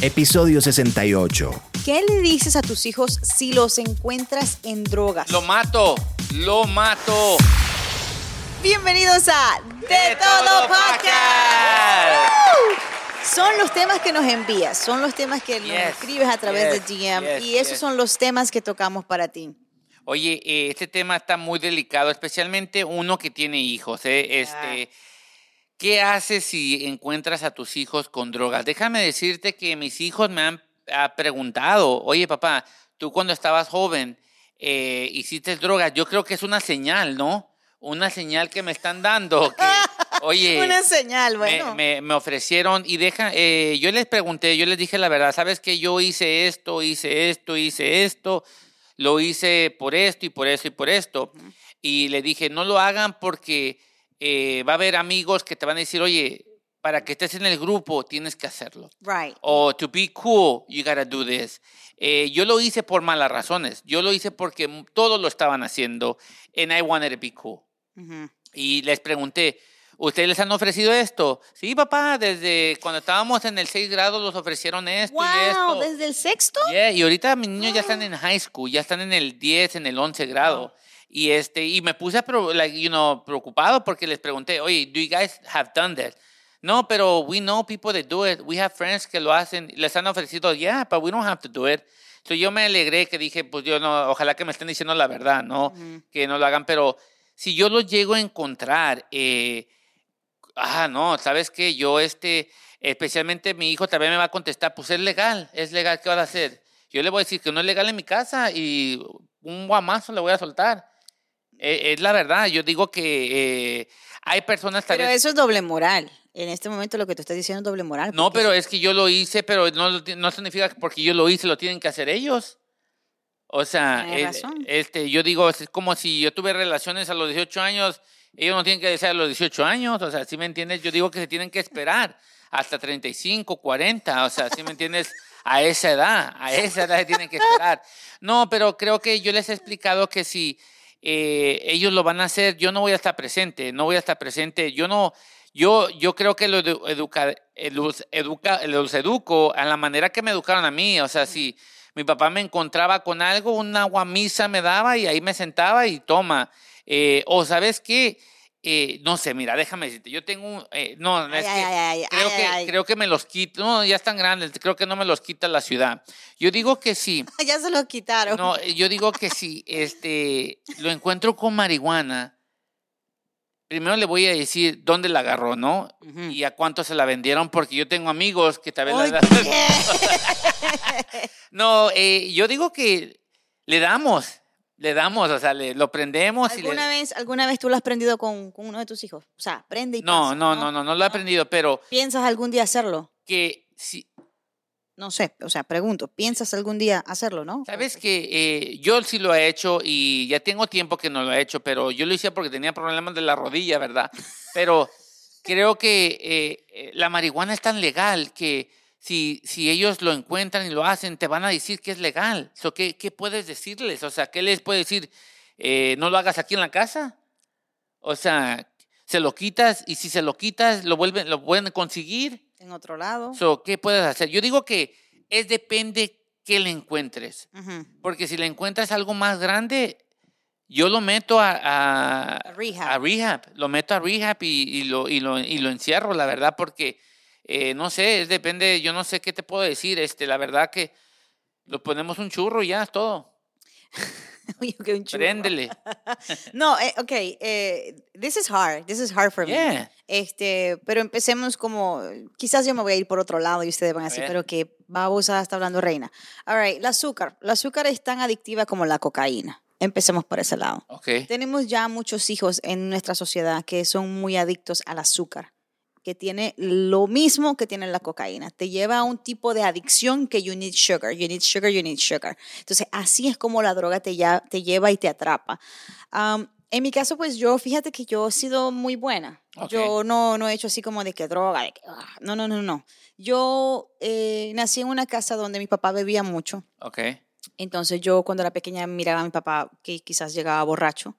episodio 68. ¿Qué le dices a tus hijos si los encuentras en drogas? Lo mato, lo mato. Bienvenidos a De, Todo, Todo Podcast. Son los temas que nos envías, son los temas que nos Yes, escribes a través yes, de DM yes, y esos yes. son los temas que tocamos para ti. Oye, eh, este tema está muy delicado, especialmente uno que tiene hijos. ¿eh? Este, ¿Qué haces si encuentras a tus hijos con drogas? Déjame decirte que mis hijos me han preguntado, oye papá, tú cuando estabas joven eh, hiciste drogas. Yo creo que es una señal, ¿no? Una señal que me están dando. Que, oye, Una señal, bueno. me, me ofrecieron y deja, eh, yo les pregunté, yo les dije la verdad, sabes que yo hice esto, hice esto, hice esto, lo hice por esto y por esto y por esto. Y le dije, no lo hagan porque eh, va a haber amigos que te van a decir, oye, para que estés en el grupo tienes que hacerlo. Right. O to be cool, you gotta do this. Eh, yo lo hice por malas razones. Yo lo hice porque todos lo estaban haciendo and I wanted to be cool. Y les pregunté, ¿ustedes les han ofrecido esto? Sí, papá, desde cuando estábamos en el 6 grado los ofrecieron esto y esto. Wow, desde el sexto. Yeah, y ahorita mis niños ya están en high school, ya están en el 10, en el 11 grado. Y este y me puse like, you know, preocupado porque les pregunté, "Oye, do you guys have done that?" No, pero we know people that do it. We have friends que lo hacen. Les han ofrecido, yeah, but we don't have to do it. So yo me alegré que dije, pues yo no, ojalá que me estén diciendo la verdad, ¿no? Que no lo hagan, pero si yo lo llego a encontrar, eh, ah, no, ¿sabes qué? Yo, este, especialmente mi hijo también me va a contestar, pues es legal, es legal, ¿qué vas a hacer? Yo le voy a decir que no es legal en mi casa y un guamazo le voy a soltar. Eh, es la verdad, yo digo que eh, hay personas tal Pero vez- eso es doble moral. En este momento lo que tú estás diciendo es doble moral. No, pero es que yo lo hice, pero no, no significa que porque yo lo hice, lo tienen que hacer ellos. O sea, el- este, yo digo, es como si yo tuve relaciones a los 18 años, ellos no tienen que decir a los 18 años, o sea, ¿sí me entiendes? Yo digo que se tienen que esperar hasta 35, 40, o sea, ¿sí me entiendes? A esa edad, a esa edad se tienen que esperar. No, pero creo que yo les he explicado que si eh, ellos lo van a hacer, yo no voy a estar presente, no voy a estar presente, yo no, yo, yo creo que lo edu- educa, eh, los, educa, los educo a la manera que me educaron a mí, o sea, si mi papá me encontraba con algo, una guamisa me daba y ahí me sentaba y toma, Eh, o sabes qué, Eh, no sé, mira, déjame decirte, yo tengo un, eh, no, Ay, es ay, que ay, ay, creo que, creo que me los quita, no, ya están grandes, creo que no me los quita la ciudad. Yo digo que sí. ya se lo quitaron. No, eh, yo digo que si este, lo encuentro con marihuana, primero le voy a decir dónde la agarró, ¿no? Y a cuánto se la vendieron, porque yo tengo amigos que tal vez la No, eh, yo digo que le damos, le damos, o sea, le, lo prendemos y le... ¿Alguna vez, ¿Alguna vez tú lo has prendido con, con uno de tus hijos? O sea, prende y No, pasa, no, no, no, no lo he aprendido, pero ¿Piensas algún día hacerlo? que si, No sé, o sea, pregunto, ¿piensas algún día hacerlo, no? Sabes que eh, yo sí lo he hecho y ya tengo tiempo que no lo he hecho, pero yo lo hice porque tenía problemas de la rodilla, ¿verdad? Pero creo que eh, eh, la marihuana es tan legal que si, si ellos lo encuentran y lo hacen, te van a decir que es legal. So, ¿qué, ¿Qué puedes decirles? O sea, ¿qué les puedes decir? Eh, ¿No lo hagas aquí en la casa? O sea, se lo quitas y si se lo quitas, lo vuelven, lo pueden conseguir. En otro lado. So, ¿Qué puedes hacer? Yo digo que es depende que le encuentres. Porque si le encuentras algo más grande, yo lo meto a, a, A rehab. a rehab. Lo meto a rehab y, y lo, y, lo, y lo encierro, la verdad, porque eh, no sé, es depende, yo no sé qué te puedo decir. Este, la verdad que lo ponemos un churro y ya es todo. Un churro. Préndele. No, eh, ok, eh, this is hard, this is hard for me. Yeah. Este, pero empecemos como, quizás yo me voy a ir por otro lado y ustedes van a A decir, ver. pero que babosa está hablando reina. All right, el azúcar. El azúcar es tan adictiva como la cocaína. Empecemos por ese lado. Ok. Tenemos ya muchos hijos en nuestra sociedad que son muy adictos al azúcar, que tiene lo mismo que tiene la cocaína. Te lleva a un tipo de adicción que you need sugar, you need sugar, you need sugar. Entonces, así es como la droga te, ya, te lleva y te atrapa. Am, en mi caso, pues yo, fíjate que yo he sido muy buena. Ok. Yo no, no he hecho así como de que droga, de que, ah, no, no, no, no. Yo eh, nací en una casa donde mi papá bebía mucho. Ok. Entonces yo cuando era pequeña miraba a mi papá que quizás llegaba borracho,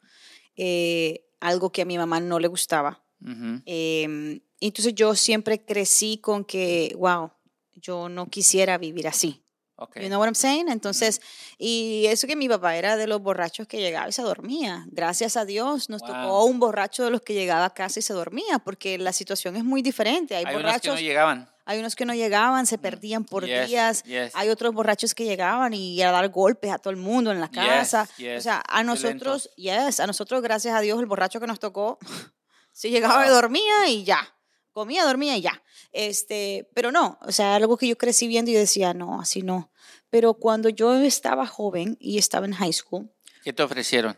eh, algo que a mi mamá no le gustaba. Ujú. Eh, entonces yo siempre crecí con que, wow, yo no quisiera vivir así. Okay. You know what I'm saying? Entonces, y eso que mi papá era de los borrachos que llegaba y se dormía. Gracias a Dios nos Wow. tocó un borracho de los que llegaba a casa y se dormía, porque la situación es muy diferente. Hay, Hay unos que borrachos, no llegaban. hay unos que no llegaban, se perdían por Yes, días. yes. Hay otros borrachos que llegaban y a dar golpes a todo el mundo en la casa. Yes. O sea, a nosotros, yes, a nosotros, gracias a Dios, el borracho que nos tocó, se llegaba y Wow. dormía y ya. Comía, dormía y ya. Este, pero no, o sea, algo que yo crecí viendo y decía, no, así no. Pero cuando yo estaba joven y estaba en high school, ¿Qué te ofrecieron?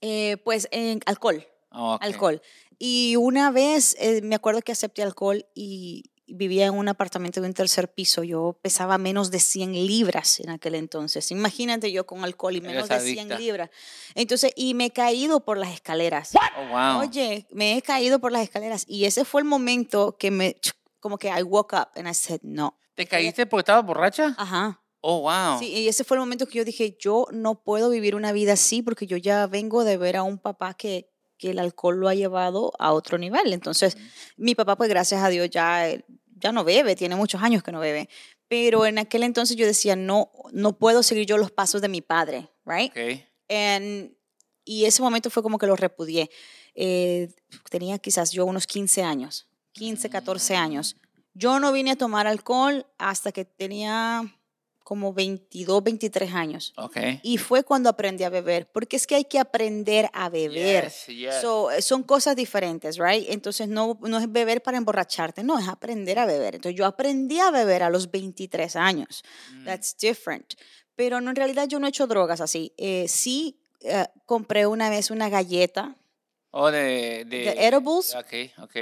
eh, pues en alcohol, Oh, ok. alcohol. Y una vez eh, me acuerdo que acepté alcohol y vivía en un apartamento de un tercer piso. Yo pesaba menos de 100 libras en aquel entonces. Imagínate yo con alcohol y menos de 100 adicta. libras. Entonces, y me he caído por las escaleras. Oh, wow. Oye, me he caído por las escaleras y ese fue el momento que me, como que I woke up and I said, no. ¿Te caíste porque estabas borracha? Ajá. Oh, wow. Sí, y ese fue el momento que yo dije, yo no puedo vivir una vida así porque yo ya vengo de ver a un papá que, que el alcohol lo ha llevado a otro nivel. Entonces, mi papá, pues gracias a Dios, ya, eh, ya no bebe, tiene muchos años que no bebe. Pero en aquel entonces yo decía, no, no puedo seguir yo los pasos de mi padre, right? Ok. And- y ese momento fue como que lo repudié. Eh, tenía quizás yo unos 15 años, 15, 14 años. Yo no vine a tomar alcohol hasta que tenía como 22, 23 años. Ok. Y fue cuando aprendí a beber, porque es que hay que aprender a beber. Yes, yes. So, eh, son cosas diferentes, right? Entonces no, no es beber para emborracharte, no, es aprender a beber. Entonces yo aprendí a beber a los 23 años. Mm. That's different. Pero no, en realidad yo no he hecho drogas así. Eh, sí eh, compré una vez una galleta. Oh, de... De, ¿De edibles? Ok, ok.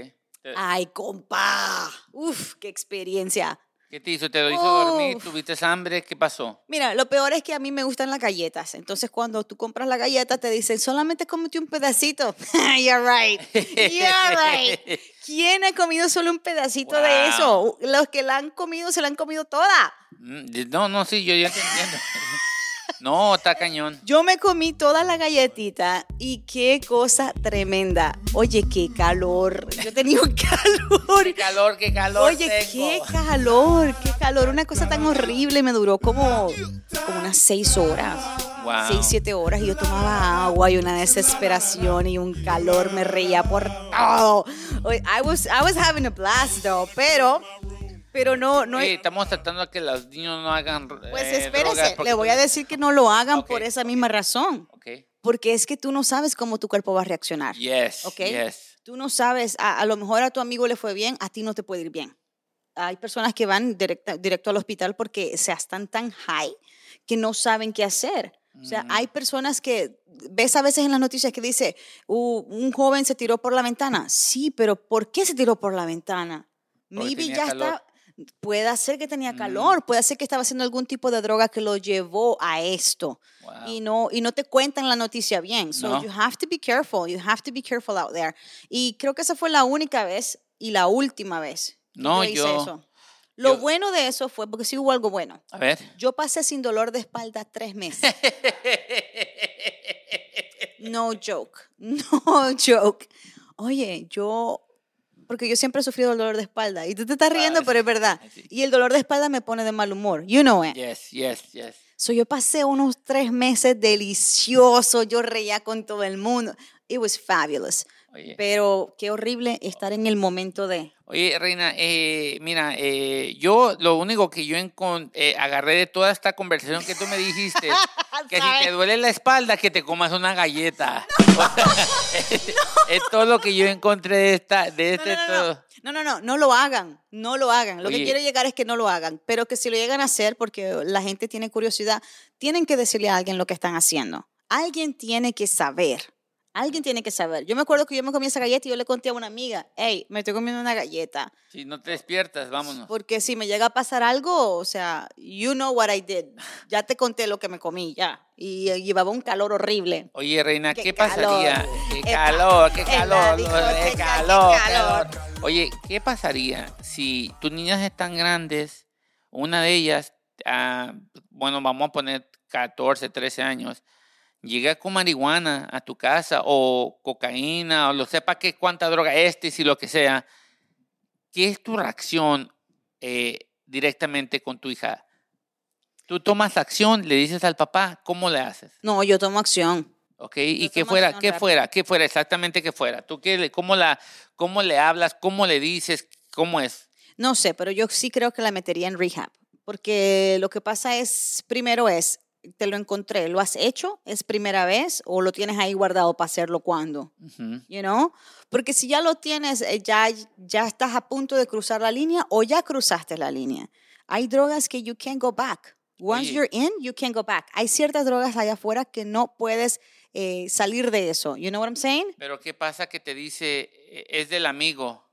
Ay, compa. Uf, qué experiencia. ¿Qué te hizo? ¿Te lo hizo dormir? ¿Tuviste hambre? ¿Qué pasó? Mira, lo peor es que a mí me gustan las galletas. Entonces, cuando tú compras la galleta, te dicen, solamente cómete un pedacito. You're right. You're right. ¿Quién ha comido solo un pedacito de eso? Los que la han comido, se la han comido toda. Mm, No, no, sí, yo ya te entiendo. No, está cañón. Yo me comí toda la galletita y qué cosa tremenda. Oye, qué calor. Yo tenía un calor. Qué calor, qué calor Oye, tengo. qué calor, qué calor. Una cosa tan horrible. Me duró como, como unas seis horas. Wow. Seis, siete horas y yo tomaba agua y una desesperación y un calor. Me reía por todo. I was, I was having a blast, though. Pero, pero no, no. Oye, estamos tratando de que los niños no hagan pues eh, espérese, le voy a decir que no lo hagan Ok, por esa ok. misma razón. Porque es que tú no sabes cómo tu cuerpo va a reaccionar. Yes, Ok. yes. Tú no sabes, a, a lo mejor a tu amigo le fue bien, a ti no te puede ir bien. Hay personas que van directa- directo al hospital porque o sea, están tan high que no saben qué hacer. O sea, Mm. hay personas que ves a veces en las noticias que dice, "Uh, un joven se tiró por la ventana. Sí, pero ¿por qué se tiró por la ventana? Porque Maybe ya calor. está, puede ser que tenía Mm. calor, puede ser que estaba haciendo algún tipo de droga que lo llevó a esto Wow. y no y no te cuentan la noticia bien. So No. you have to be careful. You have to be careful out there. Y creo que esa fue la única vez y la última vez que No, yo hice yo- eso. Lo yo- bueno de eso fue porque sí hubo algo bueno. A ver. Yo pasé sin dolor de espalda tres meses. No joke. No joke. Oye, yo porque yo siempre he sufrido el dolor de espalda y tú te estás Wow, riendo, sí. pero es verdad. Sí. Y el dolor de espalda me pone de mal humor. You know it. yes, yes, yes. So yo pasé unos tres meses deliciosos, yo reía con todo el mundo. It was fabulous. Oye, Pero qué horrible estar en el momento de... oye Reina, eh, mira, eh, yo lo único que yo eh, agarré de toda esta conversación que tú me dijiste, que si te duele la espalda, que te comas una galleta. es, todo lo que yo encontré de esta, de No, este no, no, todo. no, no, no, no, no lo hagan, no lo hagan. Lo Oye. que quiero llegar es que no lo hagan, pero que si lo llegan a hacer, porque la gente tiene curiosidad, tienen que decirle a alguien lo que están haciendo. Alguien tiene que saber. Alguien tiene que saber. Yo me acuerdo que yo me comí esa galleta y yo le conté a una amiga, hey, me estoy comiendo una galleta. Si no te despiertas, vámonos. Porque si me llega a pasar algo, o sea, you know what I did. Ya te conté lo que me comí, ya. Y eh, llevaba un calor horrible. Oye, Reina, Qué ¿qué, pasaría? Qué calor, qué calor, qué qué calor, calor. calor. Oye, ¿qué pasaría si tus niñas están grandes, una de ellas, ah, bueno, vamos a poner 14, 13 años, llega con marihuana a tu casa o cocaína o lo sepa que cuánta droga este y lo que sea, ¿qué es tu reacción? Eh, directamente con tu hija. Tú tomas acción, le dices al papá, ¿cómo le haces? No, yo tomo acción. ¿Ok? ¿Y Yo qué tomo fuera? ¿Qué fuera? ¿Qué fuera? Exactamente qué fuera. ¿Tú qué, le- cómo, la, cómo le hablas? ¿Cómo le dices? ¿Cómo es? No sé, pero yo sí creo que la metería en rehab. Porque lo que pasa es, primero es, te lo encontré, ¿lo has hecho? ¿Es primera vez? ¿O lo tienes ahí guardado para hacerlo cuando? Ujú. You know? Porque si ya lo tienes, eh, ya, ya estás a punto de cruzar la línea o ya cruzaste la línea. Hay drogas que you can't go back. Once Oye. you're in, you can't go back. Hay ciertas drogas allá afuera que no puedes eh, salir de eso. You know what I'm saying? Pero ¿qué pasa que te dice, eh, es del amigo?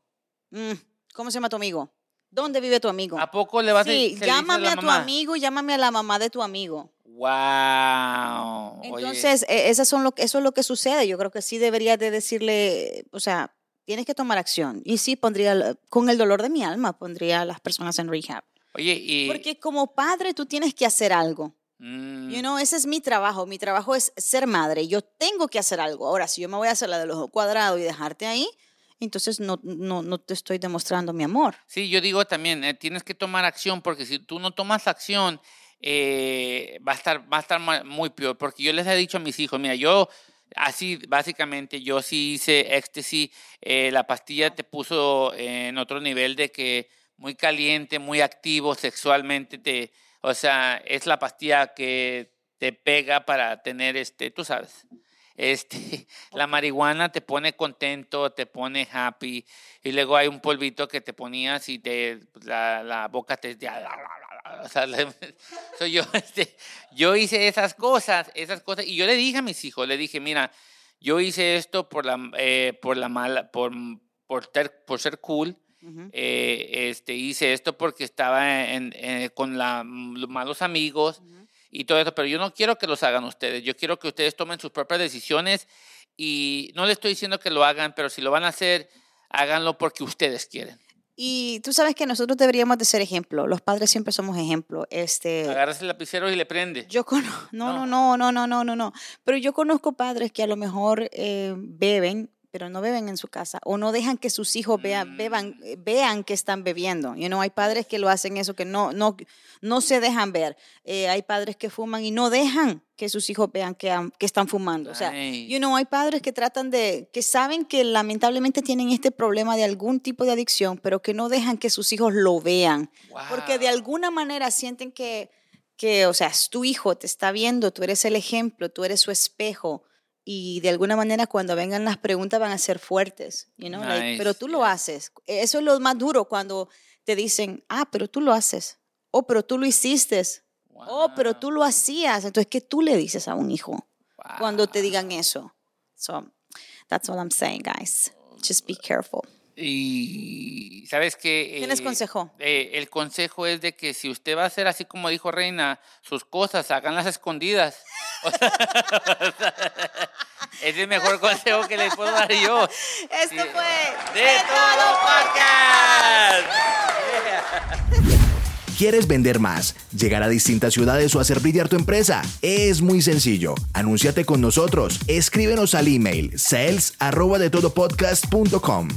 Mm, ¿Cómo se llama tu amigo? ¿Dónde vive tu amigo? ¿A poco le vas a Sí, le dices llámame la a tu amigo llámame a la mamá de tu amigo. Wow. Oye, Entonces, eh, esas son lo, eso es lo que sucede. Yo creo que sí deberías de decirle, o sea, tienes que tomar acción. Y sí, pondría, con el dolor de mi alma, pondría a las personas en rehab. oye, y... Porque como padre tú tienes que hacer algo. mm, You know, ese es mi trabajo. Mi trabajo es ser madre. Yo tengo que hacer algo. Ahora, si yo me voy a hacer la del ojo cuadrado y dejarte ahí, entonces no, no, no te estoy demostrando mi amor. Sí, yo digo también, eh, tienes que tomar acción porque si tú no tomas acción, eh, va, a estar, va a estar muy peor. Porque yo les he dicho a mis hijos, mira, yo así básicamente, yo sí hice éxtasis, eh, la pastilla te puso en otro nivel de que muy caliente, muy activo sexualmente, te, o sea, es la pastilla que te pega para tener este, tú sabes. Este, la marihuana te pone contento, te pone happy, y luego hay un polvito que te ponías y te, pues, la, la boca te... O sea, so yo, este, yo hice esas cosas, esas cosas, y yo le dije a mis hijos, le dije, mira, yo hice esto por la, eh, por la mala, por, por, ter- por ser cool, eh, este, hice esto porque estaba en- eh, con la, los malos amigos. Y todo eso, pero yo no quiero que los hagan ustedes, yo quiero que ustedes tomen sus propias decisiones y no les estoy diciendo que lo hagan, pero si lo van a hacer, háganlo porque ustedes quieren. Y tú sabes que nosotros deberíamos de ser ejemplo. Los padres siempre somos ejemplo. Este, Agarras el lapicero y le prende. Yo conozco, no, No. no, no, no, no, no, no. Pero yo conozco padres que a lo mejor eh, beben, pero no beben en su casa o no dejan que sus hijos vean, beban, Mm. eh, vean que están bebiendo. You know, hay padres que lo hacen eso, que no, no, no se dejan ver. Eh, hay padres que fuman y no dejan que sus hijos vean que, están fumando. O sea, you know, hay padres que tratan de, que saben que lamentablemente tienen este problema de algún tipo de adicción, pero que no dejan que sus hijos lo vean. Porque de alguna manera sienten que, que, o sea, es tu hijo, te está viendo, tú eres el ejemplo, tú eres su espejo. Y de alguna manera cuando vengan las preguntas van a ser fuertes, you know, like, Nice, pero tú lo haces. Eso es lo más duro cuando te dicen, ah, pero tú lo haces. Oh, pero tú lo hiciste. Oh, pero Wow. tú lo hacías. Entonces, ¿qué tú le dices a un hijo cuando te Wow. digan eso? So, that's all I'm saying, guys. Just be careful. Y sabes que... ¿Tienes consejo? el consejo es de que si usted va a hacer así como dijo Reina, sus cosas, háganlas escondidas. Es el mejor consejo que les puedo dar yo. Esto Sí. fue De todo podcast. ¿Quieres vender más, llegar a distintas ciudades o hacer brillar tu empresa? Es muy sencillo. Anúnciate con nosotros. Escríbenos al email sales arroba de todopodcast.com.